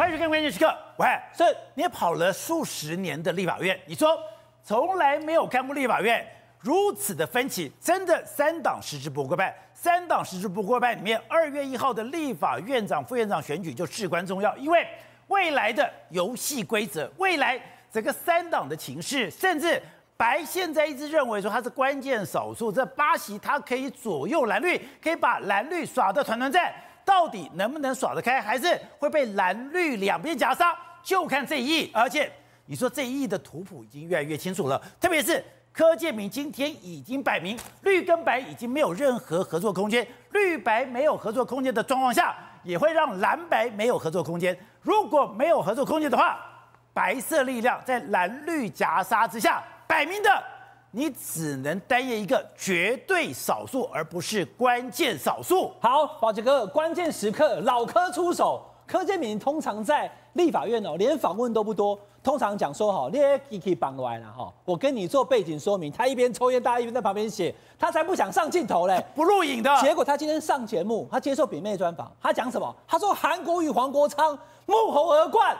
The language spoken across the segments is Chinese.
欢迎收看关键时刻。喂，是你跑了数十年的立法院，你说从来没有看过立法院如此的分歧，真的三党实质不过半，三党实质不过半里面，二月一号的立法院长、副院长选举就至关重要，因为未来的游戏规则，未来整个三党的情势，甚至白现在一直认为说他是关键少数，这八席他可以左右蓝绿，可以把蓝绿耍得团团转。到底能不能耍得开，还是会被蓝绿两边夹杀？就看这一役。而且你说这一役的图谱已经越来越清楚了，特别是柯建铭今天已经摆明，绿跟白已经没有任何合作空间，绿白没有合作空间的状况下，也会让蓝白没有合作空间。如果没有合作空间的话，白色力量在蓝绿夹杀之下，摆明的。你只能担任一个绝对少数，而不是关键少数。好，宝杰哥，关键时刻老柯出手。柯建明通常在立法院哦，连访问都不多，通常讲说哈，你可以绑完了哈，我跟你做背景说明。他一边抽烟，大家一边在旁边写，他才不想上镜头嘞，不录影的。结果他今天上节目，他接受比妹专访，他讲什么？他说韩国与、黄国昌沐红而冠。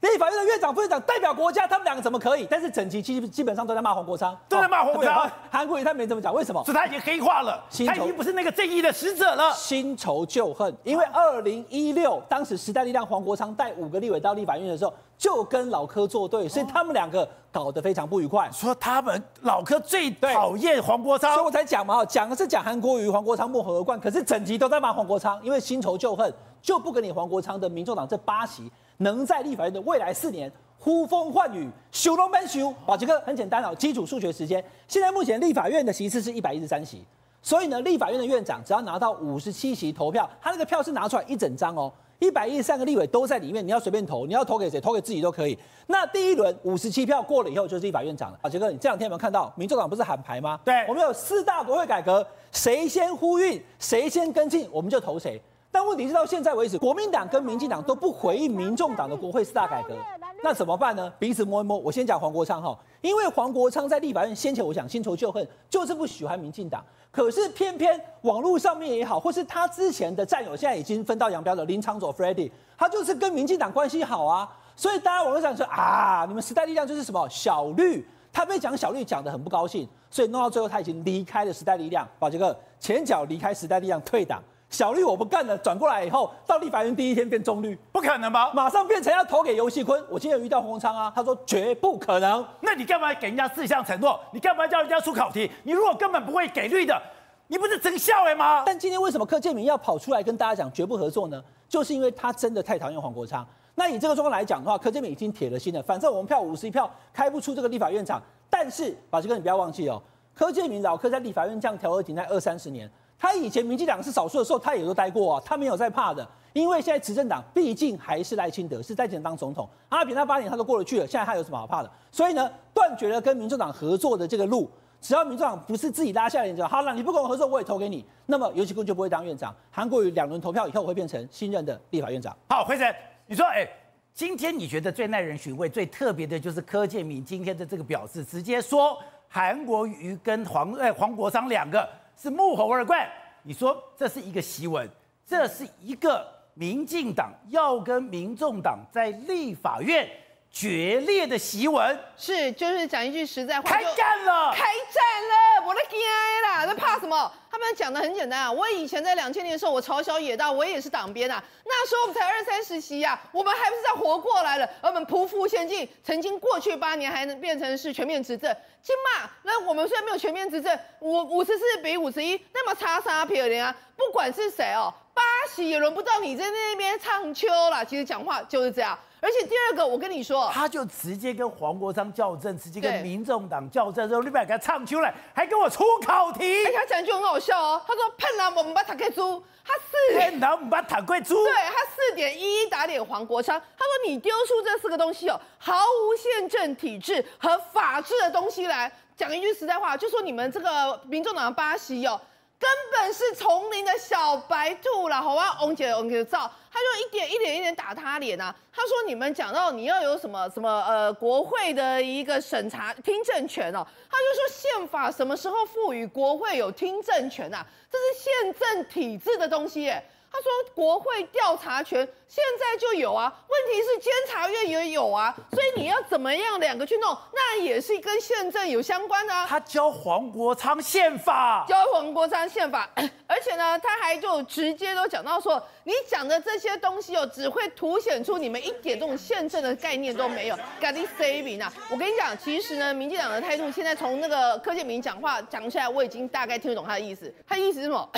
立法院的院长、副院长代表国家，他们两个怎么可以？但是整集基基本上都在骂黄国昌，都在骂黄国昌。韩国瑜他没这么讲，为什么？是他已经黑化了，他已经不是那个正义的使者了。新仇旧恨，因为二零一六当时时代力量黄国昌带五个立委到立法院的时候，就跟老柯作对，所以他们两个搞得非常不愉快。说他们老柯最讨厌黄国昌，所以我才讲嘛，讲的是讲韩国瑜、黄国昌莫合而冠，可是整集都在骂黄国昌，因为新仇旧恨，就不跟你黄国昌的民众党这八席能在立法院的未来四年。呼风唤雨，修龙门修。宝杰哥很简单哦，基础数学时间。现在目前立法院的席次是一百一十三席，所以呢，立法院的院长只要拿到五十七席投票，他那个票是拿出来一整张哦，一百一十三个立委都在里面，你要随便投，你要投给谁，投给自己都可以。那第一轮五十七票过了以后，就是立法院长了。宝杰哥，你这两天有没有看到民众党不是喊牌吗？对，我们有四大国会改革，谁先呼吁，谁先跟进，我们就投谁。但问题是到现在为止，国民党跟民进党都不回应民众党的国会四大改革。那怎么办呢？彼此摸一摸。我先讲黄国昌哈，因为黄国昌在立法院先前我想新仇旧恨，就是不喜欢民进党。可是偏偏网络上面也好，或是他之前的战友，现在已经分道扬镳的林昶佐 Freddy，他就是跟民进党关系好啊。所以大家网络上说啊，你们时代力量就是什么小绿，他被讲小绿讲得很不高兴，所以弄到最后他已经离开了时代力量。宝杰哥前脚离开时代力量退党。小绿我不干了，转过来以后到立法院第一天变中绿，不可能吧？马上变成要投给游戏坤。我今天有遇到黄国昌啊，他说绝不可能。那你干嘛给人家四项承诺？你干嘛叫人家出考题？你如果根本不会给绿的，你不是真笑哎吗？但今天为什么柯建明要跑出来跟大家讲绝不合作呢？就是因为他真的太讨厌黄国昌。那以这个状况来讲的话，柯建明已经铁了心了，反正我们票五十一票开不出这个立法院长。但是宝杰哥，你不要忘记哦，柯建铭老柯在立法院这样调和停在二三十年。他以前民进党是少数的时候，他也都待过啊，他没有在怕的，因为现在执政党毕竟还是赖清德，是在前当总统，阿扁他八年他都过得去了，现在他有什么好怕的？所以呢，断绝了跟民众党合作的这个路，只要民众党不是自己拉下脸就好了，你不跟我合作，我也投给你，那么游锡堃就不会当院长，韩国瑜两轮投票以后会变成新任的立法院长。好，辉城，你说，哎，今天你觉得最耐人寻味、最特别的就是柯建铭今天的这个表示，直接说韩国瑜跟黄哎黄国昌两个。是沐猴而冠，你说这是一个檄文，这是一个民进党要跟民众党在立法院决裂的檄文，是就是讲一句实在话，开干了，开战了，我的天啦，那怕什么？他们讲的很简单啊，我以前在两千年的时候，我朝小野大，我也是党鞭啊，那时候我们才二三十席呀，我们还不是在活过来了，而我们匍匐前进，曾经过去八年还能变成是全面执政，起码那我们虽然没有全面执政，五五十四比五十一，那么差啥票的啊？不管是谁哦，八席也轮不到你在那边唱秋啦，其实讲话就是这样。而且第二个，我跟你说，他就直接跟黄国昌较正，直接跟民众党较正，之后立马给他唱出来，还给我出考题。哎，他讲一句很好笑哦，他说骗人我们把塔克猪，他四骗人我们把塔贵猪，对他四点一一打脸黄国昌，他说你丢出这四个东西哦，毫无宪政体制和法治的东西来，讲一句实在话，就说你们这个民众党的八席哦。根本是丛林的小白兔啦，好吧？翁姐，翁姐照，他就一点一点一点打他脸啊。他说：“你们讲到你要有什么什么呃国会的一个审查听证权哦，他就说宪法什么时候赋予国会有听证权啊？这是宪政体制的东西耶。”他说国会调查权现在就有啊，问题是监察院也有啊，所以你要怎么样两个去弄，那也是跟宪政有相关的啊。他教黄国昌宪法，教黄国昌宪法，而且呢，他还就直接都讲到说，你讲的这些东西哦，只会凸显出你们一点这种宪政的概念都没有。赶紧 saving 啊！我跟你讲，其实呢，民进党的态度现在从那个柯建明讲话讲起来，我已经大概听得懂他的意思。他的意思是什么？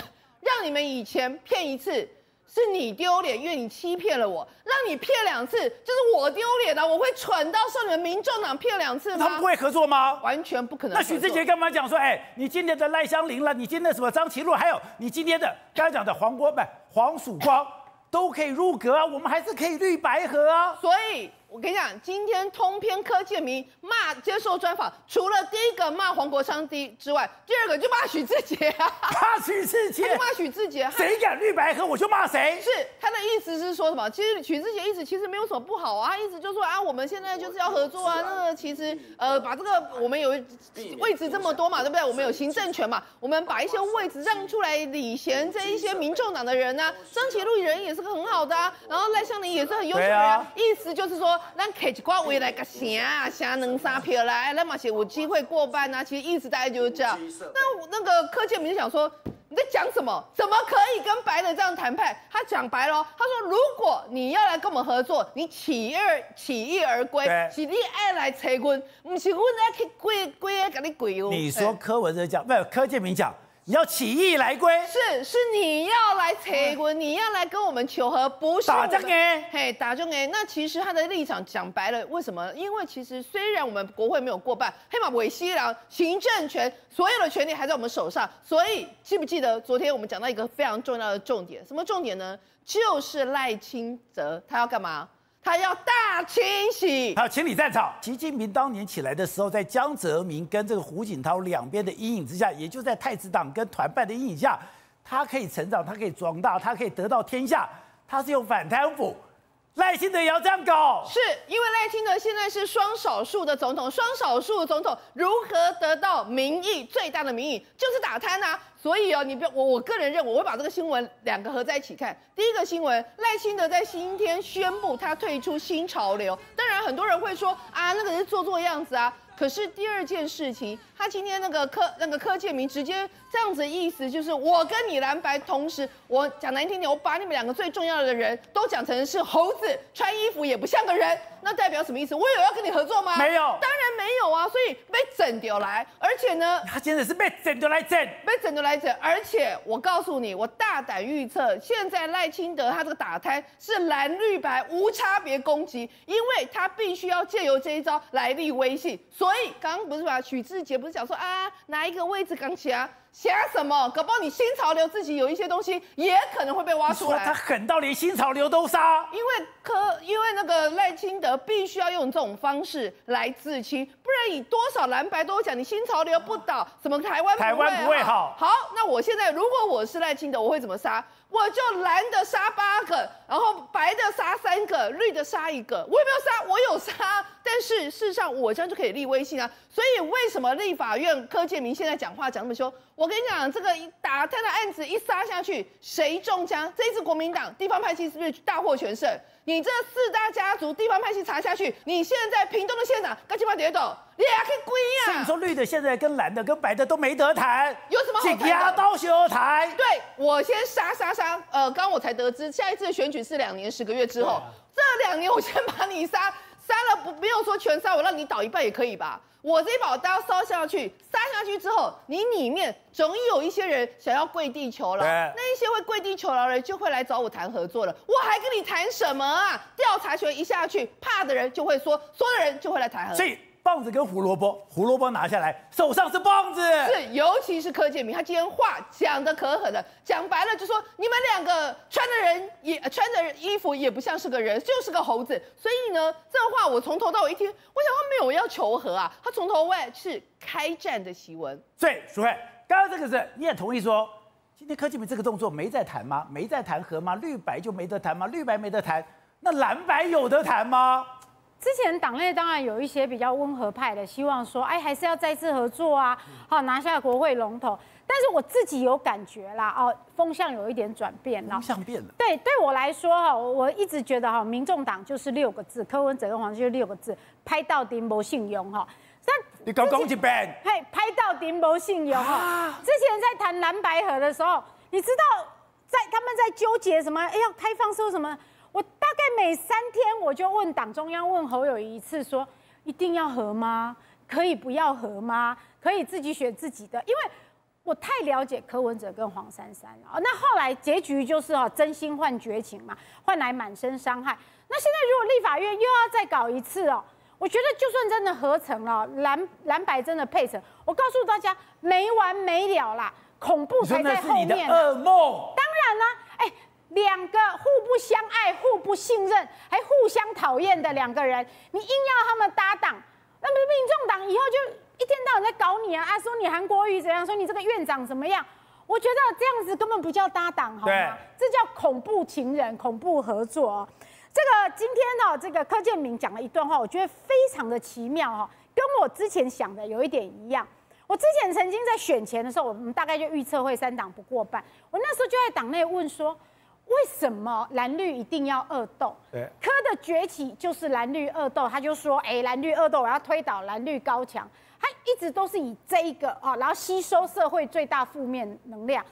让你们以前骗一次是你丢脸，因为你欺骗了我；让你骗两次就是我丢脸了，我会蠢到受你们民众党骗两次吗？他们不会合作吗？完全不可能。那许志杰干嘛讲说，哎，你今天的赖香林了，你今天的什么张其禄，还有你今天的刚才讲的黄国不黄曙光，都可以入阁啊，我们还是可以绿白合啊。所以。我跟你讲，今天通篇柯建明骂接受专访，除了第一个骂黄国昌第之外，第二个就骂许志杰啊，骂许志杰，骂许志杰，谁敢绿白合我就骂谁。是他的意思是说什么？其实许志杰意思其实没有什么不好啊，他意思就是说啊，我们现在就是要合作啊。那个其实呃，把这个我们有位置这么多嘛，对不对？我们有行政权嘛，我们把一些位置让出来礼贤这一些民众党的人啊，张其禄人也是个很好的啊，然后赖香林也是很优秀的人，啊，意思就是说。咱开一挂位来个啥啥两三票来，那么是有机会过半啊。其实意思大概就是这样。那那个柯建明就想说，你在讲什么？怎么可以跟白的这样谈判？他讲白了，他说如果你要来跟我们合作，你起而起义而归，是你爱来催婚，不是我来去跪跪给你跪哦。你说柯文哲讲，不是柯建铭讲。你要起义来归，是是你要来催婚，你要来跟我们求和，不是打仗哎，嘿，打仗哎。那其实他的立场讲白了，为什么？因为其实虽然我们国会没有过半，黑马尾西郎行政权所有的权利还在我们手上，所以记不记得昨天我们讲到一个非常重要的重点？什么重点呢？就是赖清德他要干嘛？他要大清洗，还有清理战场。习近平当年起来的时候，在江泽民跟这个胡锦涛两边的阴影之下，也就在太子党跟团派的阴影下，他可以成长，他可以壮大，他可以得到天下。他是用反贪腐，赖清德也要这样搞，是因为赖清德现在是双少数的总统，双少数的总统如何得到民意最大的民意，就是打贪啊。所以哦，你不要我，我个人认为，我会把这个新闻两个合在一起看。第一个新闻，赖清德在今天宣布他退出新潮流。当然，很多人会说啊，那个是做做样子啊。可是第二件事情，他今天那个柯那个柯建明直接这样子意思就是，我跟你蓝白同时，我讲难听点，我把你们两个最重要的人都讲成是猴子，穿衣服也不像个人，那代表什么意思？我有要跟你合作吗？没有，当然有啊。所以被整掉来，而且呢，他真的是被整掉来整，被整丢来整。而且我告诉你，我大胆预测，现在赖清德他这个打胎是蓝绿白无差别攻击，因为他必须要借由这一招来立威信，所以。刚刚不是把？许志杰不是讲说啊，哪一个位置刚起啊？想什么？搞不好你新潮流自己有一些东西，也可能会被挖出来。他狠到连新潮流都杀。因为柯，因为那个赖清德必须要用这种方式来自清，不然以多少蓝白都讲你新潮流不倒，什么台湾台湾不会好。好，那我现在如果我是赖清德，我会怎么杀？我就蓝的杀八个，然后白的杀三个，绿的杀一个。我有没有杀？我有杀，但是事实上我这样就可以立威信啊。所以为什么立法院柯建明现在讲话讲那么凶？我跟你讲，这个一打他的案子一杀下去，谁中枪？这一次国民党地方派系是不是大获全胜？你这四大家族地方派系查下去，你现在屏东的县长赶紧把点抖，你还可以归呀？所以你说绿的现在跟蓝的跟白的都没得谈，有什么好谈的？压刀修台。对，我先杀杀杀，呃，刚刚我才得知，下一次的选举是两年十个月之后，啊、这两年我先把你杀。杀了不不用说全杀，我让你倒一半也可以吧？我这一把刀烧下去，杀下去之后，你里面总有一些人想要跪地求饶，那一些会跪地求饶的人就会来找我谈合作了。我还跟你谈什么啊？调查权一下去，怕的人就会说，说的人就会来谈合作。棒子跟胡萝卜，胡萝卜拿下来，手上是棒子。是，尤其是柯建明，他今天话讲的可狠了，讲白了就说你们两个穿的人也穿的衣服也不像是个人，就是个猴子。所以呢，这话我从头到尾一听，我想他没有要求和啊，他从头到尾是开战的檄文。所以，淑慧，刚刚这个是你也同意说，今天柯建明这个动作没在谈吗？没在谈和吗？绿白就没得谈吗？绿白没得谈，那蓝白有得谈吗？之前党内当然有一些比较温和派的，希望说，哎，还是要再次合作啊，好拿下国会龙头。但是我自己有感觉啦，哦，风向有一点转变了。风向变了。对，对我来说哈，我一直觉得哈，民众党就是六个字，柯文哲跟黄就是六个字，拍到顶没信用哈。你搞讲一遍，嘿，拍到顶没信用哈。之前在谈蓝白河的时候，你知道在他们在纠结什么？哎，要开放说什么？我大概每三天我就问党中央，问侯友宜一次，说一定要合吗？可以不要合吗？可以自己选自己的？因为我太了解柯文哲跟黄珊珊了。那后来结局就是哦，真心换绝情嘛，换来满身伤害。那现在如果立法院又要再搞一次哦，我觉得就算真的合成了蓝蓝白真的配成，我告诉大家没完没了啦，恐怖才在后面。噩梦。当然啦，哎。两个互不相爱、互不信任、还互相讨厌的两个人，你硬要他们搭档，那么民众党以后就一天到晚在搞你啊！啊，说你韩国瑜怎样，说你这个院长怎么样？我觉得这样子根本不叫搭档，好吗？这叫恐怖情人、恐怖合作。哦这个今天呢，这个柯建明讲了一段话，我觉得非常的奇妙哈，跟我之前想的有一点一样。我之前曾经在选前的时候，我们大概就预测会三党不过半，我那时候就在党内问说。为什么蓝绿一定要恶斗？对，柯的崛起就是蓝绿恶斗。他就说：“哎，蓝绿恶斗，我要推倒蓝绿高墙。”他一直都是以这一个啊，然后吸收社会最大负面能量。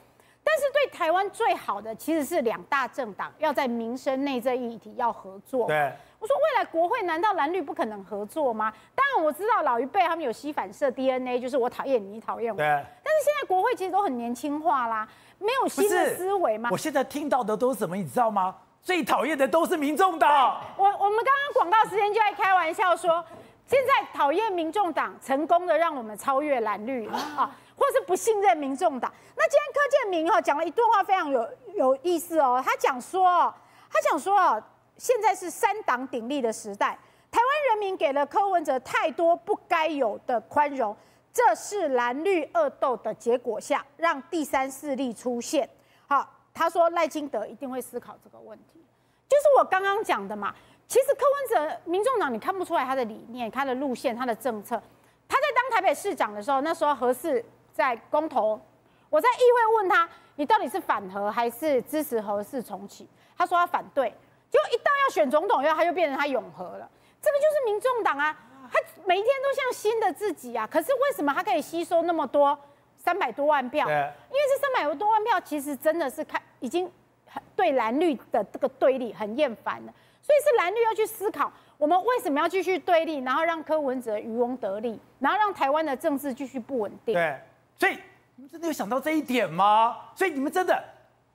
但是对台湾最好的其实是两大政党要在民生内政议题要合作。对，我说未来国会难道蓝绿不可能合作吗？当然我知道老一辈他们有吸反射 DNA，就是我讨厌你，你讨厌我。对。但是现在国会其实都很年轻化啦。没有新的思维吗？我现在听到的都是什么？你知道吗？最讨厌的都是民众党。我我们刚刚广告时间就在开玩笑说，现在讨厌民众党，成功的让我们超越蓝绿啊，或是不信任民众党。那今天柯建明哈讲了一段话，非常有有意思哦。他讲说，他讲说啊，现在是三党鼎立的时代，台湾人民给了柯文哲太多不该有的宽容。这是蓝绿恶斗的结果下，让第三势力出现。好，他说赖清德一定会思考这个问题，就是我刚刚讲的嘛。其实柯文哲、民众党，你看不出来他的理念、他的路线、他的政策。他在当台北市长的时候，那时候何四在公投，我在议会问他，你到底是反核还是支持何四重启？他说他反对。结果一到要选总统，以后他又变成他永和了。这个就是民众党啊。他每一天都像新的自己啊，可是为什么他可以吸收那么多三百多万票？因为这三百多万票其实真的是看已经很对蓝绿的这个对立很厌烦了，所以是蓝绿要去思考，我们为什么要继续对立，然后让柯文哲渔翁得利，然后让台湾的政治继续不稳定。对，所以你们真的有想到这一点吗？所以你们真的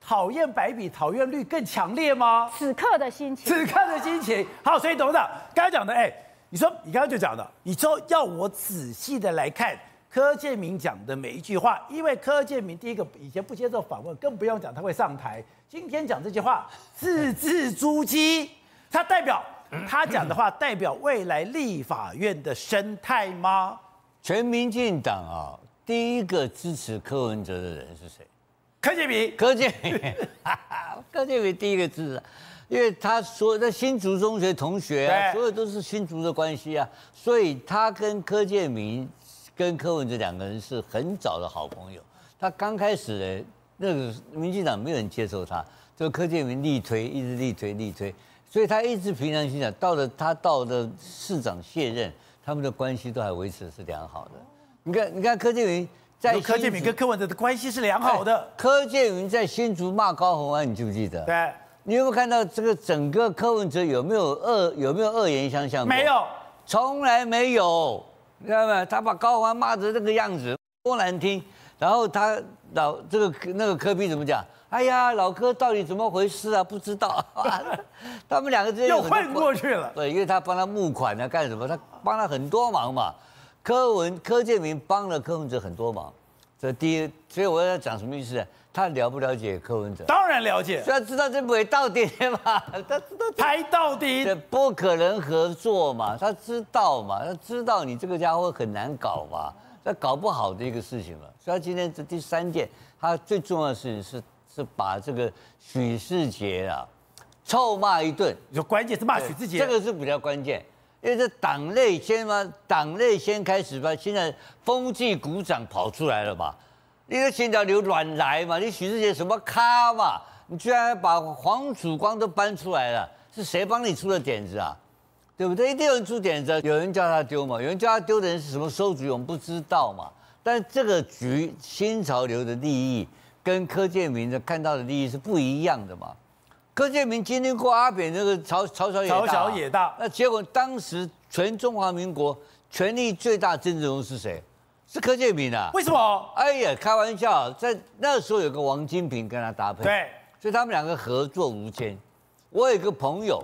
讨厌白比讨厌绿更强烈吗？此刻的心情，此刻的心情。好，所以董事长刚才讲的，哎。你说你刚刚就讲了，你说要我仔细的来看柯建铭讲的每一句话，因为柯建铭第一个以前不接受访问，更不用讲他会上台。今天讲这句话字字珠玑，他代表他讲的话代表未来立法院的生态吗？全民进党啊，第一个支持柯文哲的人是谁？柯建铭。柯建铭，柯建铭第一个支持。因为他所有的新竹中学同学啊，所有都是新竹的关系啊，所以他跟柯建明、跟柯文哲两个人是很早的好朋友。他刚开始呢，那个民进党没有人接受他，就柯建明力推，一直力推力推，所以他一直平常心想，到了他到了市长卸任，他们的关系都还维持的是良好的。你看，你看柯建明在柯建铭跟柯文哲的关系是良好的。柯建铭在新竹骂高虹安，你记不记得？对。你有没有看到这个整个柯文哲有没有恶有没有恶言相向？没有，从来没有。你看到没有？他把高虹安骂成这个样子，多难听。然后他老这个那个柯比怎么讲？哎呀，老柯到底怎么回事啊？不知道。他们两个之间又混过去了。对，因为他帮他募款啊，干什么？他帮了很多忙嘛。柯文柯建明帮了柯文哲很多忙。这第一，所以我要讲什么意思？他了不了解柯文哲？当然了解，他知道这不会到底嘛，他知道拍到底，不可能合作嘛，他知道嘛，他知道你这个家伙很难搞嘛，那搞不好的一个事情嘛。所以他今天这第三件，他最重要的事情是是把这个许世杰啊臭骂一顿。你说关键是骂许世杰，这个是比较关键，因为这党内先嘛，党内先开始吧，现在风纪股长跑出来了吧。你的新潮流乱来嘛？你许志杰什么咖嘛？你居然把黄曙光都搬出来了，是谁帮你出的点子啊？对不对？一定有人出点子，有人叫他丢嘛？有人叫他丢的人是什么馊主，我们不知道嘛。但这个局新潮流的利益跟柯建铭的看到的利益是不一样的嘛？柯建明经历过阿扁那个朝朝小野大，朝小野大，那结果当时全中华民国权力最大政治人物是谁？是柯建明啊？为什么？哎呀，开玩笑，在那时候有个王金平跟他搭配，对，所以他们两个合作无间。我有一个朋友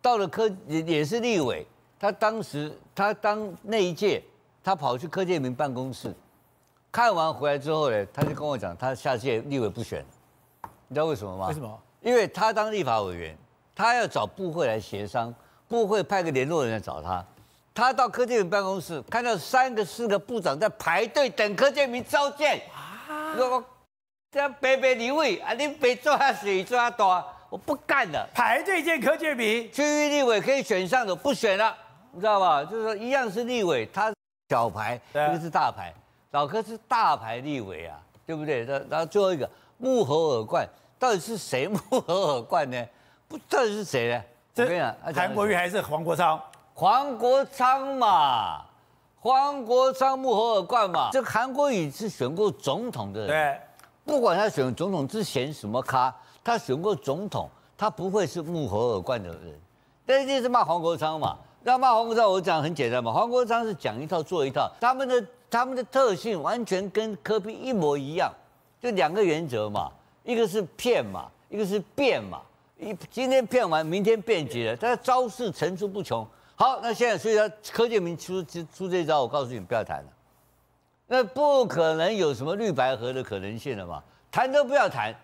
到了柯也也是立委，他当时他当那一届，他跑去柯建明办公室。看完回来之后呢，他就跟我讲，他下届立委不选，你知道为什么吗？为什么？因为他当立法委员，他要找部会来协商，部会派个联络人来找他，他到柯建铭办公室，看到三个四个部长在排队等柯建铭召见，啊，我这样白白离位啊，你别做下水做下大，我不干了，排队见柯建铭，区域立委可以选上的不选了，你知道吧？就是说一样是立委，他小牌，一个是大牌。老柯是大牌立委啊，对不对？然后最后一个幕后耳冠，到底是谁穆侯尔冠呢？不，到底是谁呢？这韩国瑜还是黄国昌？黄国昌嘛，黄国昌穆侯尔冠嘛。这韩国瑜是选过总统的人，对，不管他选总统之前什么咖，他选过总统，他不会是幕后耳冠的人。但一定是骂黄国昌嘛。那骂黄国昌，我讲很简单嘛，黄国昌是讲一套做一套，他们的。他们的特性完全跟科比一模一样，就两个原则嘛，一个是骗嘛，一个是变嘛。一今天骗完，明天变局了，他的招式层出不穷。好，那现在所以说柯建明出出这招，我告诉你不要谈了，那不可能有什么绿白合的可能性了嘛，谈都不要谈，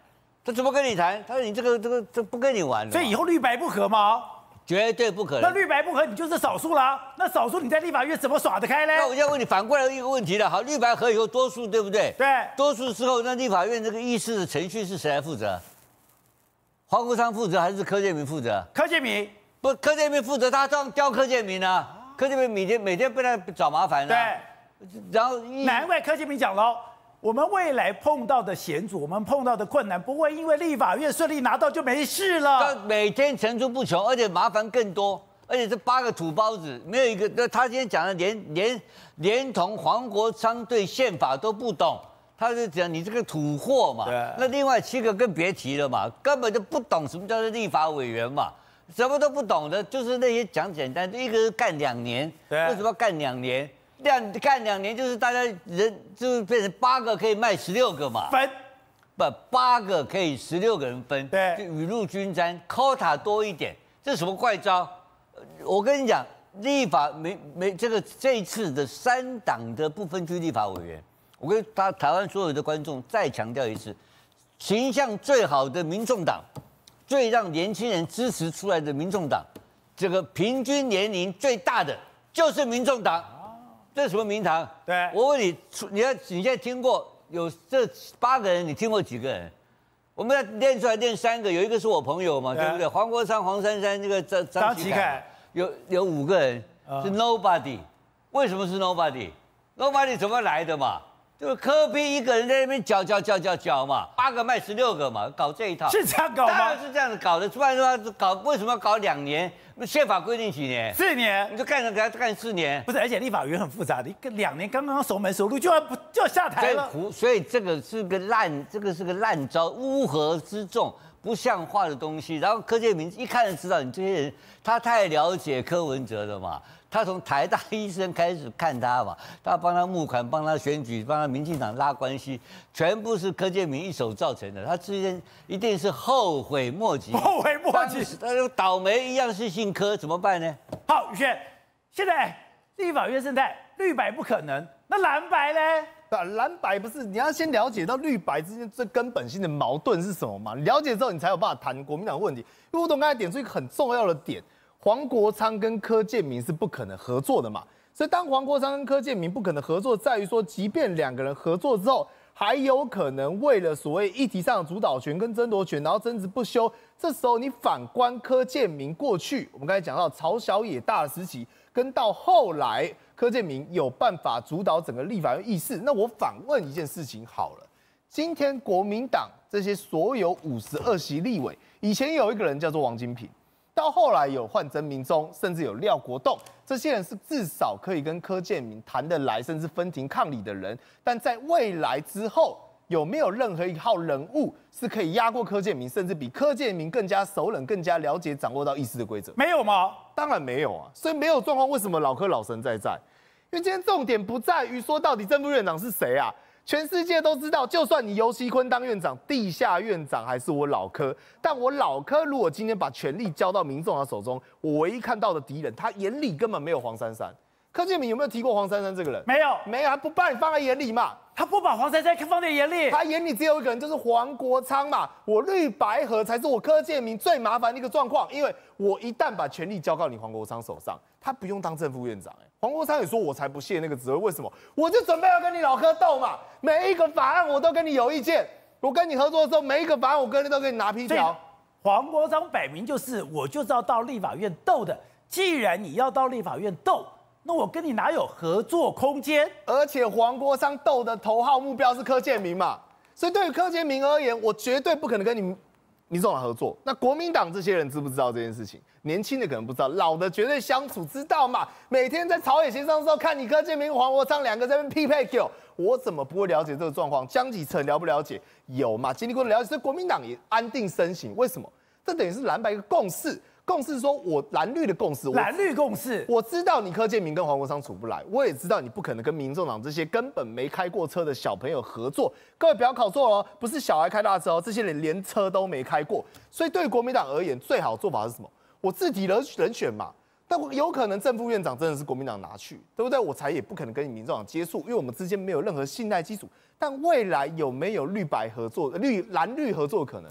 他怎么跟你谈？他说你这个这个这不跟你玩了。所以以后绿白不合吗？绝对不可能。那绿白不合，你就是少数啦。那少数你在立法院怎么耍得开呢？那我现在问你反过来一个问题了。好，绿白合以后多数，对不对？对。多数之后，那立法院这个议事的程序是谁来负责？黄国昌负责还是柯建明负责？柯建明。不，柯建明负责，他这样刁柯建铭呢？柯建明每天每天被他找麻烦呢。对。然后，难怪柯建明讲了。我们未来碰到的险阻，我们碰到的困难，不会因为立法院顺利拿到就没事了。他每天层出不穷，而且麻烦更多，而且这八个土包子没有一个。那他今天讲的连连连同黄国昌对宪法都不懂，他就讲你这个土货嘛。对。那另外七个更别提了嘛，根本就不懂什么叫做立法委员嘛，什么都不懂的，就是那些讲简单，一个是干两年，对。为什么要干两年？两干两年就是大家人就是变成八个可以卖十六个嘛，分不八个可以十六个人分，对，就雨露均沾，quota 多一点，这是什么怪招？我跟你讲，立法没没这个这一次的三党的不分区立法委员，我跟他台湾所有的观众再强调一次，形象最好的民众党，最让年轻人支持出来的民众党，这个平均年龄最大的就是民众党。这什么名堂？对，我问你，你要你现在听过有这八个人，你听过几个人？我们要练出来练三个，有一个是我朋友嘛，对，对不对？黄国昌、黄珊珊，那个张张启凯，有有五个人是 nobody，为什么是 nobody？nobody 怎么来的嘛？就是柯 P 一个人在那边搅搅搅搅搅嘛，八个卖十六个嘛，搞这一套是这样搞吗？当然是这样子搞的，不然的话搞为什么要搞两年？宪法规定几年？四年。你就干了给他干四年？不是，而且立法院很复杂的，一个两年刚刚熟门熟路就要不就要下台了。所以，所以这个是个烂，这个是个烂招，乌合之众，不像话的东西。然后柯建铭一看就知道你这些人，他太了解柯文哲了嘛。他从台大医生开始看他嘛，他帮他募款，帮他选举，帮他民进党拉关系，全部是柯建明一手造成的。他之前一定是后悔莫及，后悔莫及。他就倒霉一样是姓柯，怎么办呢？好，宇轩，现在立法院生态绿白不可能，那蓝白呢？啊，蓝白不是你要先了解到绿白之间最根本性的矛盾是什么嘛？了解之后，你才有办法谈国民党问题。因为吴董刚才点出一个很重要的点。黄国昌跟柯建铭是不可能合作的嘛，所以当黄国昌跟柯建铭不可能合作，在于说，即便两个人合作之后，还有可能为了所谓议题上的主导权跟争夺权，然后争执不休。这时候你反观柯建铭过去，我们刚才讲到朝小野大的时期，跟到后来柯建铭有办法主导整个立法院议事。那我反问一件事情好了，今天国民党这些所有五十二席立委，以前有一个人叫做王金平，到后来有换曾明忠，甚至有廖国栋，这些人是至少可以跟柯建明谈得来，甚至分庭抗礼的人。但在未来之后，有没有任何一号人物是可以压过柯建明，甚至比柯建明更加熟稔、更加了解、掌握到议事的规则？没有吗？当然没有啊。所以没有状况，为什么老柯老神在在？因为今天重点不在于说到底正副院长是谁啊。全世界都知道，就算你尤锡坤当院长，地下院长还是我老柯。但我老柯如果今天把权力交到民众的手中，我唯一看到的敌人，他眼里根本没有黄珊珊。柯建明有没有提过黄珊珊这个人？没有，没有，他不把你放在眼里嘛？他不把黄珊珊放在眼里，他眼里只有一个人，就是黄国昌嘛。我绿白合才是我柯建明最麻烦的一个状况，因为我一旦把权力交到你黄国昌手上，他不用当正副院长、欸。黄国昌也说：“我才不屑那个职位，为什么？我就准备要跟你老柯斗嘛！每一个法案我都跟你有意见，我跟你合作的时候，每一个法案我跟你都跟你拿批条。”黄国昌摆明就是，我就是要到立法院斗的。既然你要到立法院斗，那我跟你哪有合作空间？而且黄国昌斗的头号目标是柯建明嘛，所以对于柯建明而言，我绝对不可能跟你。民众党合作，那国民党这些人知不知道这件事情？年轻的可能不知道，老的绝对相处知道嘛。每天在朝野协商的时候，看你柯建明、黄国昌两个在那边匹配给我，怎么不会了解这个状况？江启臣了不了解？有嘛？经历过了解，所以国民党也安定身形。为什么？这等于是蓝白一个共识。共识说，我蓝绿的共识，蓝绿共识，我知道你柯建明跟黄国昌处不来，我也知道你不可能跟民众党这些根本没开过车的小朋友合作。各位不要搞错哦，不是小孩开大车哦，这些人连车都没开过。所以对于国民党而言，最好的做法是什么？我自己人人选嘛，但我有可能正副院长真的是国民党拿去，对不对？我才也不可能跟你民众党接触，因为我们之间没有任何信赖基础。但未来有没有绿白合作、绿蓝绿合作的可能？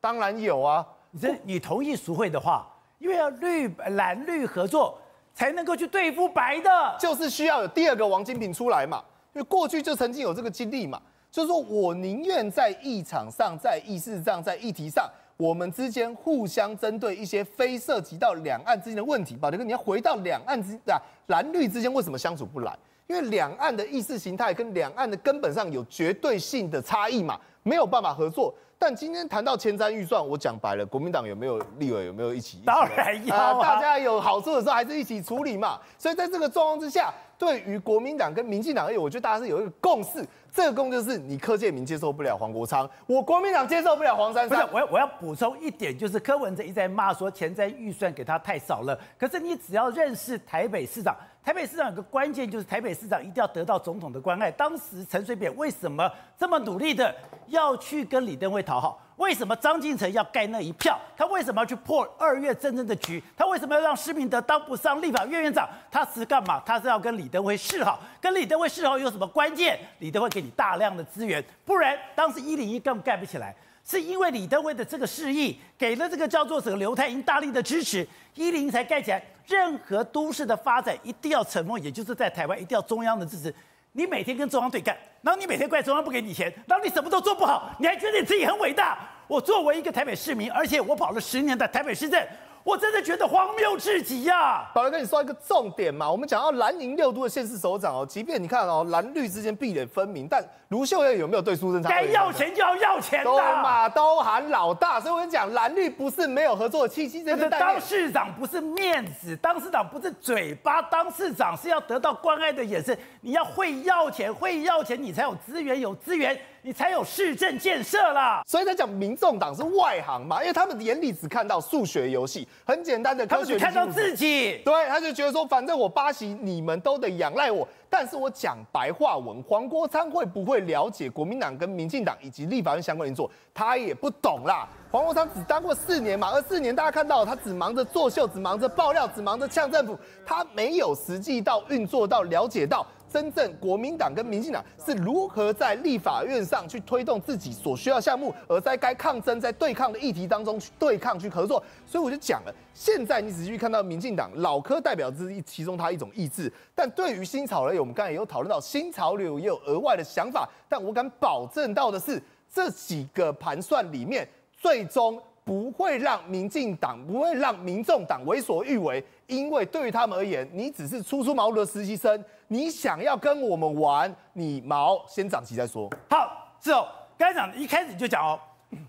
当然有啊。你这你同意赎回的话？因为要绿蓝绿合作才能够去对付白的，就是需要有第二个王金平出来嘛。因为过去就曾经有这个经历嘛，就是说我宁愿在议场上、在议事上、在议题上，我们之间互相针对一些非涉及到两岸之间的问题。宝杰哥，你要回到两岸之啊蓝绿之间为什么相处不来？因为两岸的意识形态跟两岸的根本上有绝对性的差异嘛，没有办法合作。但今天谈到前瞻预算，我讲白了，国民党有没有立委有没有一起？当然要、啊呃、大家有好处的时候还是一起处理嘛。所以在这个状况之下，对于国民党跟民进党而言，我觉得大家是有一个共识，这个功就是你柯建明接受不了黄国昌，我国民党接受不了黄珊珊。不是，我要我要补充一点，就是柯文哲一直在骂说前瞻预算给他太少了，可是你只要认识台北市长。台北市长有个关键，就是台北市长一定要得到总统的关爱。当时陈水扁为什么这么努力的要去跟李登辉讨好？为什么张进成要盖那一票？他为什么要去破二月真正的局？他为什么要让施明德当不上立法院院长？他是干嘛？他是要跟李登辉示好。跟李登辉示好有什么关键？李登辉给你大量的资源，不然当时一零一根本盖不起来。是因为李登辉的这个示意，给了这个叫做什么刘泰英大力的支持，一零一才盖起来。任何都市的发展一定要承诺，也就是在台湾一定要中央的支持。你每天跟中央对干，然后你每天怪中央不给你钱，然后你什么都做不好，你还觉得你自己很伟大？我作为一个台北市民，而且我跑了十年的台北市政。我真的觉得荒谬至极呀、啊！宝来跟你说一个重点嘛，我们讲到蓝营六都的县市首长哦，即便你看哦蓝绿之间壁垒分明，但卢秀燕有没有对苏贞昌？该要钱就要要钱的，都嘛都喊老大，所以我跟你讲蓝绿不是没有合作的契机。这个当市长不是面子，当市长不是嘴巴，当市长是要得到关爱的眼神。你要会要钱，会要钱，你才有资源，有资源。你才有市政建设啦，所以在讲民众党是外行嘛，因为他们眼里只看到数学游戏，很简单的科学，他们只看到自己，对，他就觉得说，反正我巴西你们都得仰赖我，但是我讲白话文，黄国昌会不会了解国民党跟民进党以及立法院相关运作，他也不懂啦。黄国昌只当过四年嘛，而四年大家看到他只忙着作秀，只忙着爆料，只忙着呛政府，他没有实际到运作到了解到。真正国民党跟民进党是如何在立法院上去推动自己所需要项目，而在该抗争、在对抗的议题当中去对抗、去合作。所以我就讲了，现在你仔细看到民进党老柯代表之一，其中他一种意志。但对于新潮流，我们刚才也有讨论到，新潮流也有额外的想法。但我敢保证到的是，这几个盘算里面，最终。不会让民进党，不会让民众党为所欲为，因为对于他们而言，你只是初出茅庐的实习生，你想要跟我们玩，你毛先长齐再说。好，是哦。刚才一开始就讲哦，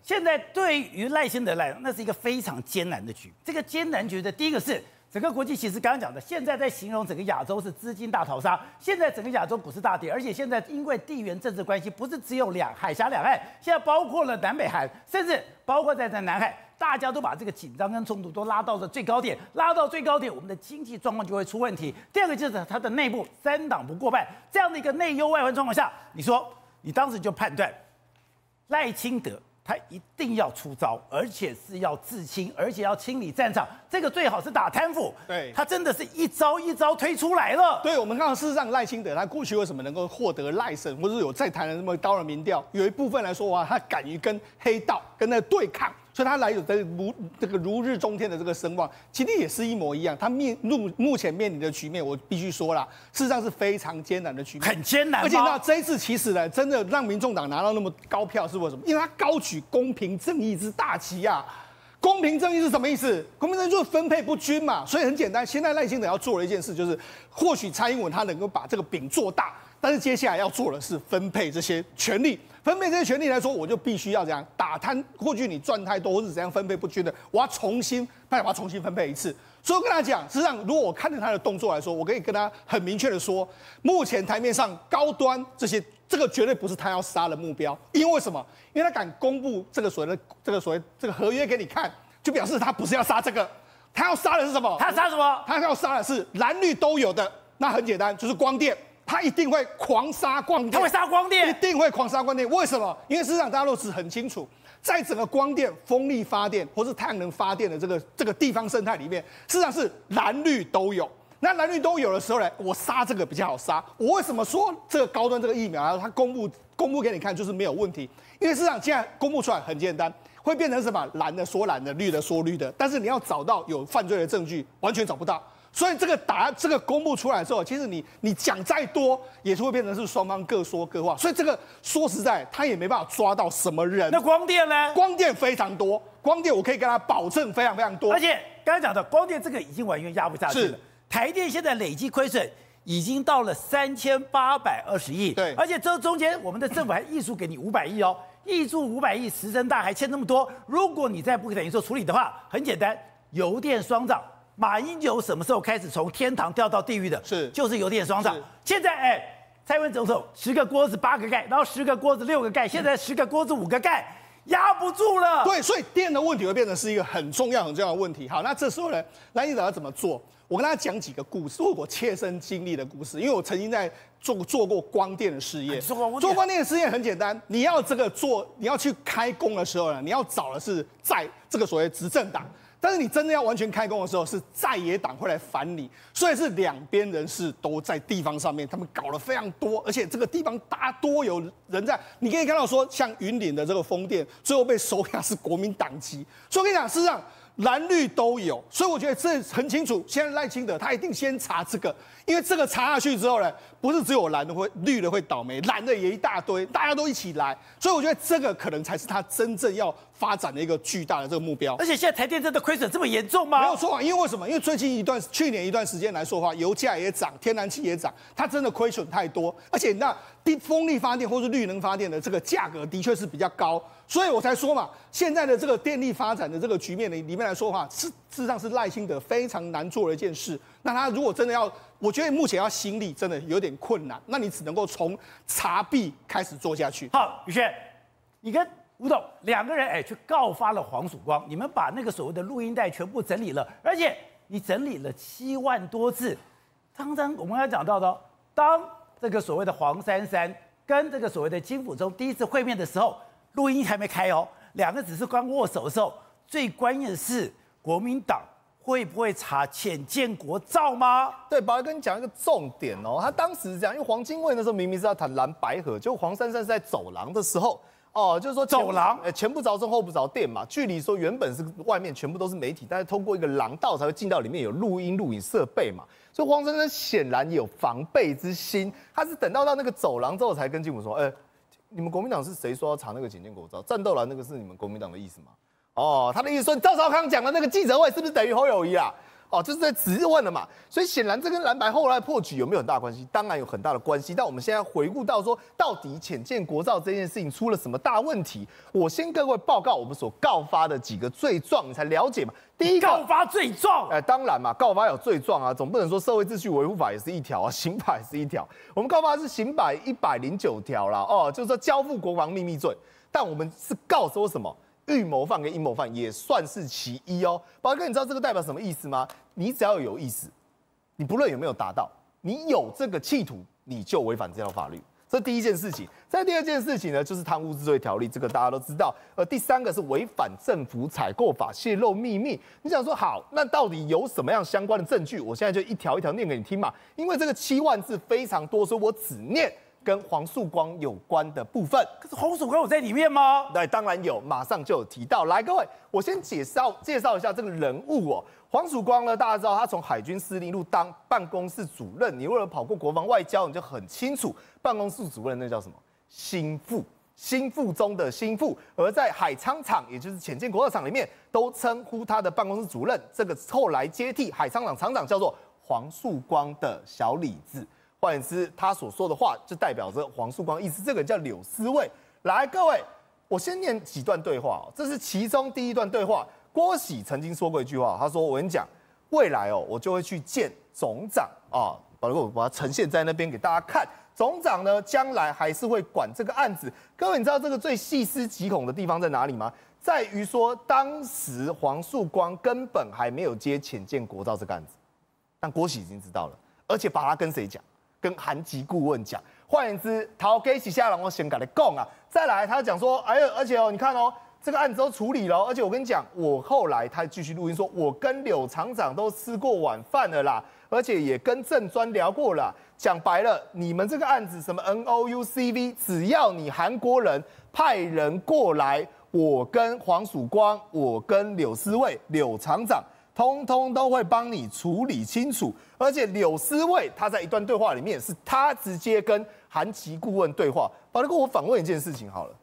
现在对于赖清德来讲，那是一个非常艰难的局。这个艰难局的第一个是。整个国际其实刚刚讲的，现在在形容整个亚洲是资金大逃杀。现在整个亚洲股市大跌，而且现在因为地缘政治关系，不是只有两海峡两岸，现在包括了南北韩，甚至包括在在南海，大家都把这个紧张跟冲突都拉到了最高点，拉到最高点，我们的经济状况就会出问题。第二个就是它的内部三党不过半，这样的一个内忧外患状况下，你说你当时就判断赖清德。他一定要出招，而且是要自清，而且要清理战场。这个最好是打贪腐。对，他真的是一招一招推出来了。对，我们看到事实上赖清德他过去为什么能够获得赖神，或者是有在台的那么高的民调，有一部分来说哇，他敢于跟黑道跟那个对抗。所以他来有的如这个如日中天的这个声望，其实也是一模一样。他面目目前面临的局面，我必须说了，事实上是非常艰难的局面，很艰难。而且那这一次其实呢，真的让民众党拿到那么高票是为什么？因为他高举公平正义之大旗啊！公平正义是什么意思？公平正义就是分配不均嘛。所以很简单，现在赖清德要做的一件事就是，或许蔡英文他能够把这个饼做大，但是接下来要做的是分配这些权利。分配这些权利来说，我就必须要怎样打贪。过去你赚太多，或是怎样分配不均的，我要重新，派我要重新分配一次。所以我跟他讲，实际上，如果我看着他的动作来说，我可以跟他很明确的说，目前台面上高端这些，这个绝对不是他要杀的目标。因为什么？因为他敢公布这个所谓的这个所谓这个合约给你看，就表示他不是要杀这个，他要杀的是什么？他杀什么？他要杀的是蓝绿都有的。那很简单，就是光电。他一定会狂杀光电，他会杀光电，一定会狂杀光电。为什么？因为市场大家都是很清楚，在整个光电、风力发电或是太阳能发电的这个这个地方生态里面，事实上是蓝绿都有。那蓝绿都有的时候呢，我杀这个比较好杀。我为什么说这个高端这个疫苗啊，它公布公布给你看就是没有问题？因为市场现在公布出来很简单，会变成什么？蓝的说蓝的，绿的说绿的。但是你要找到有犯罪的证据，完全找不到。所以这个答案，这个公布出来之后，其实你你讲再多，也是会变成是双方各说各话。所以这个说实在，他也没办法抓到什么人。那光电呢？光电非常多，光电我可以跟他保证非常非常多。而且刚才讲的光电这个已经完全压不下去了。台电现在累计亏损已经到了三千八百二十亿。对。而且这中间我们的政府还挹注给你五百亿哦，挹注五百亿，石沉大海欠那么多。如果你再不等于说处理的话，很简单，油电双涨。马英九什么时候开始从天堂掉到地狱的？是，就是油电双涨。现在哎，蔡英文总统十个锅子八个盖，然后十个锅子六个盖，现在十个锅子五个盖，压不住了。对，所以电的问题会变成是一个很重要很重要的问题。好，那这时候呢，赖清德要怎么做？我跟大家讲几个故事，我切身经历的故事，因为我曾经在做做过光电的事业。做光电的事业很简单，你要这个做，你要去开工的时候呢，你要找的是在这个所谓执政党。但是你真的要完全开工的时候，是在野党会来烦你，所以是两边人士都在地方上面，他们搞了非常多，而且这个地方大多有人在。你可以看到说，像云林的这个风电，最后被收下是国民党籍。所以我跟你讲，事实上蓝绿都有，所以我觉得这很清楚。现在赖清德他一定先查这个，因为这个查下去之后呢，不是只有蓝的会绿的会倒霉，蓝的也一大堆，大家都一起来。所以我觉得这个可能才是他真正要。发展的一个巨大的这个目标，而且现在台电真的亏损这么严重吗？没有错啊，因为为什么？因为最近一段去年一段时间来说的话，油价也涨，天然气也涨，它真的亏损太多，而且那地风力发电或是绿能发电的这个价格的确是比较高，所以我才说嘛，现在的这个电力发展的这个局面里里面来说的话，是事实上是赖清德非常难做的一件事。那他如果真的要，我觉得目前要兴利真的有点困难，那你只能够从查弊开始做下去。好，宇轩，你跟。吴董两个人哎，去告发了黄曙光，你们把那个所谓的录音带全部整理了，而且你整理了七万多次。刚刚我们刚讲到的，当这个所谓的黄珊珊跟这个所谓的金溥中第一次会面的时候，录音还没开哦，两个只是刚握手的时候。最关键的是国民党会不会查浅建国照吗？对，宝来跟你讲一个重点哦，他当时是这样，因为黄金卫那时候明明是要谈蓝白合，就黄珊珊是在走廊的时候。哦，就是说走廊，呃，前不着村后不着店嘛。距离说原本是外面全部都是媒体，但是通过一个廊道才会进到里面有录音录影设备嘛。所以黄珊珊显然有防备之心，他是等到到那个走廊之后才跟金武说，哎、欸，你们国民党是谁说要查那个潜舰国造？战斗栏那个是你们国民党的意思吗？哦，他的意思说赵少康讲的那个记者会是不是等于侯友谊啊？哦，就是在质问了嘛。所以显然这跟蓝白后来破局有没有很大关系？当然有很大的关系。但我们现在回顾到说，到底浅见国造这件事情出了什么大问题？我先各位报告我们所告发的几个罪状，你才了解嘛。第一个告发罪状，哎，当然嘛，告发有罪状啊，总不能说社会秩序维护法也是一条啊，刑法也是一条。我们告发是刑法一百零九条啦，哦，就是说交付国防秘密罪。但我们是告说什么？预谋犯跟阴谋犯也算是其一哦。宝哥，你知道这个代表什么意思吗？你只要有意思，你不论有没有达到，你有这个企图，你就违反这条法律。这第一件事情。再第二件事情呢，就是贪污治罪条例，这个大家都知道。呃，第三个是违反政府采购法，泄露秘密。你想说好，那到底有什么样相关的证据？我现在就一条一条念给你听嘛。因为这个七万字非常多，所以我只念。跟黄曙光有关的部分，可是黄曙光有在里面吗？对，当然有，马上就有提到。来，各位，我先介绍介绍一下这个人物哦。黄曙光呢，大家知道他从海军司令部当办公室主任，你为了跑过国防外交，你就很清楚，办公室主任那叫什么？心腹，心腹中的心腹。而在海昌厂，也就是潜舰国造厂里面，都称呼他的办公室主任，这个后来接替海昌厂厂长叫做黄曙光的小李子。换言之，他所说的话就代表着黄曙光意思。这个人叫柳思卫。来，各位，我先念几段对话。这是其中第一段对话。郭喜曾经说过一句话，他说：“我跟你讲，未来哦，我就会去见总长啊。把我把它呈现在那边给大家看。总长呢，将来还是会管这个案子。各位，你知道这个最细思极恐的地方在哪里吗？在于说，当时黄曙光根本还没有接浅见国造这个案子，但郭喜已经知道了，而且把他跟谁讲？”跟韩籍顾问讲，换言之，陶给起下来，我先跟你讲啊。再来，他讲说，哎呦，而且哦，你看哦，这个案子都处理了，而且我跟你讲，我后来他继续录音说，我跟柳厂长都吃过晚饭了啦，而且也跟郑专聊过了。讲白了，你们这个案子什么 N O U C V，只要你韩国人派人过来，我跟黄曙光，我跟柳思卫，柳厂长。通通都会帮你处理清楚，而且柳思卫他在一段对话里面是他直接跟韩籍顾问对话。宝哥，我反问一件事情好了，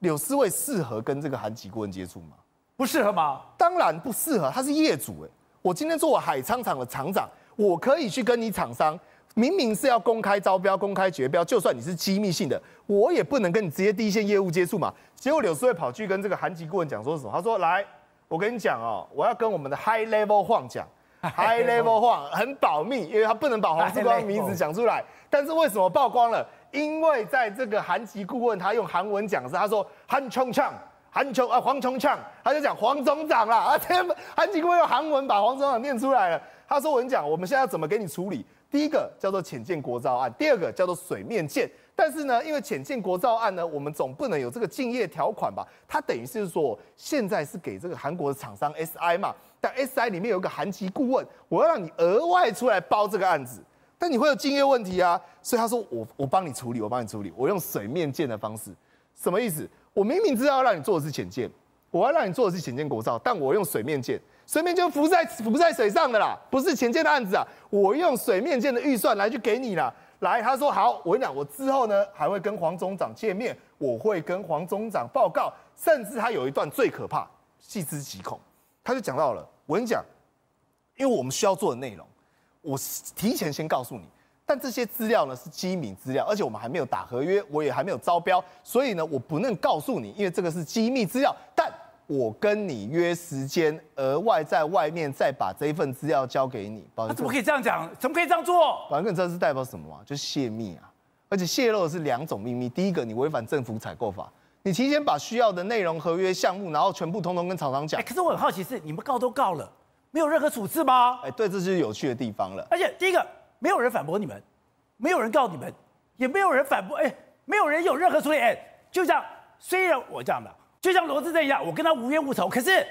柳思卫适合跟这个韩籍顾问接触吗？不适合吗？当然不适合，他是业主哎。我今天作为海昌厂的厂长，我可以去跟你厂商，明明是要公开招标、公开决标，就算你是机密性的，我也不能跟你直接第一线业务接触嘛。结果柳思卫跑去跟这个韩籍顾问讲说什么？他说来。我跟你讲哦，我要跟我们的 High Level 晃讲，High Level 晃很保密，因为他不能把黄志光的名字讲出来。但是为什么曝光了？因为在这个韩籍顾问他用韩文讲是，他说韩琼强，韩琼啊黄琼强，他就讲黄总长啦。啊天，韩籍顾问用韩文把黄总长念出来了。他说我跟你讲，我们现在要怎么给你处理？第一个叫做潜舰国造案，第二个叫做水面舰。但是呢，因为潜舰国造案呢，我们总不能有这个竞业条款吧？它等于是说，现在是给这个韩国的厂商 SI 嘛，但 SI 里面有一个韩籍顾问，我要让你额外出来包这个案子，但你会有竞业问题啊，所以他说我我帮你处理，我帮你处理，我用水面舰的方式，什么意思？我明明知道要让你做的是潜舰，我要让你做的是潜舰国造，但我用水面舰，水面就浮在浮在水上的啦，不是潜舰的案子啊，我用水面舰的预算来去给你啦。来，他说好，我跟你讲，我之后呢还会跟黄总长见面，我会跟黄总长报告，甚至他有一段最可怕，细思极恐，他就讲到了，我跟你讲，因为我们需要做的内容，我提前先告诉你，但这些资料呢是机密资料，而且我们还没有打合约，我也还没有招标，所以呢我不能告诉你，因为这个是机密资料，但。我跟你约时间，额外在外面再把这一份资料交给你。他怎么可以这样讲？怎么可以这样做？反正这是代表什么吗？就是泄密啊！而且泄露的是两种秘密。第一个，你违反政府采购法，你提前把需要的内容、合约项目，然后全部通通跟厂商讲。哎，可是我很好奇是，你们告都告了，没有任何处置吗？哎，对，这就是有趣的地方了。而且第一个，没有人反驳你们，没有人告你们，也没有人反驳，哎，没有人有任何处理。哎，就这样虽然我这样的。就像罗志正一样，我跟他无冤无仇，可是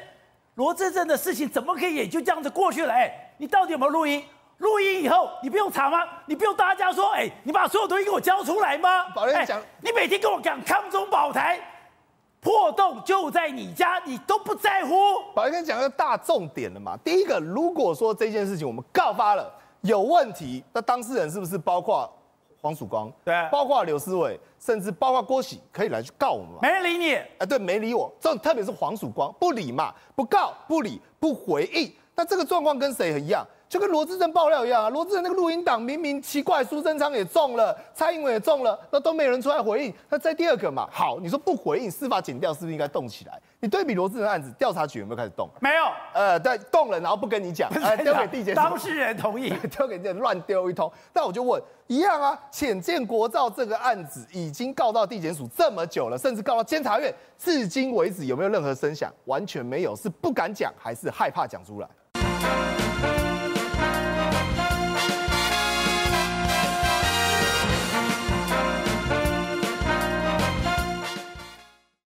罗志正的事情怎么可以也就这样子过去了？哎，你到底有没有录音？录音以后你不用查吗？你不用大家说，哎，你把所有东西给我交出来吗？宝莲讲，你每天跟我讲康中宝台，破洞就在你家，你都不在乎。宝莲跟你讲个大重点了嘛？第一个，如果说这件事情我们告发了有问题，那当事人是不是包括？黄曙光，对，包括刘思伟，甚至包括郭喜，可以来去告我们吗？没人理你，哎，对，没理我。这特别是黄曙光，不理嘛，不告，不理，不回应。那这个状况跟谁很一样？就跟罗志正爆料一样啊，罗志正那个录音档明明奇怪，苏贞昌也中了，蔡英文也中了，那都没有人出来回应。那在第二个嘛，好，你说不回应，司法检调是不是应该动起来？你对比罗志正案子，调查局有没有开始动？没有，呃，对，动了，然后不跟你讲，呃，丢给地检署，当事人同意，丢给地检乱丢一通。那我就问，一样啊，浅见国造这个案子已经告到地检署这么久了，甚至告到监察院，至今为止有没有任何声响？完全没有，是不敢讲，还是害怕讲出来？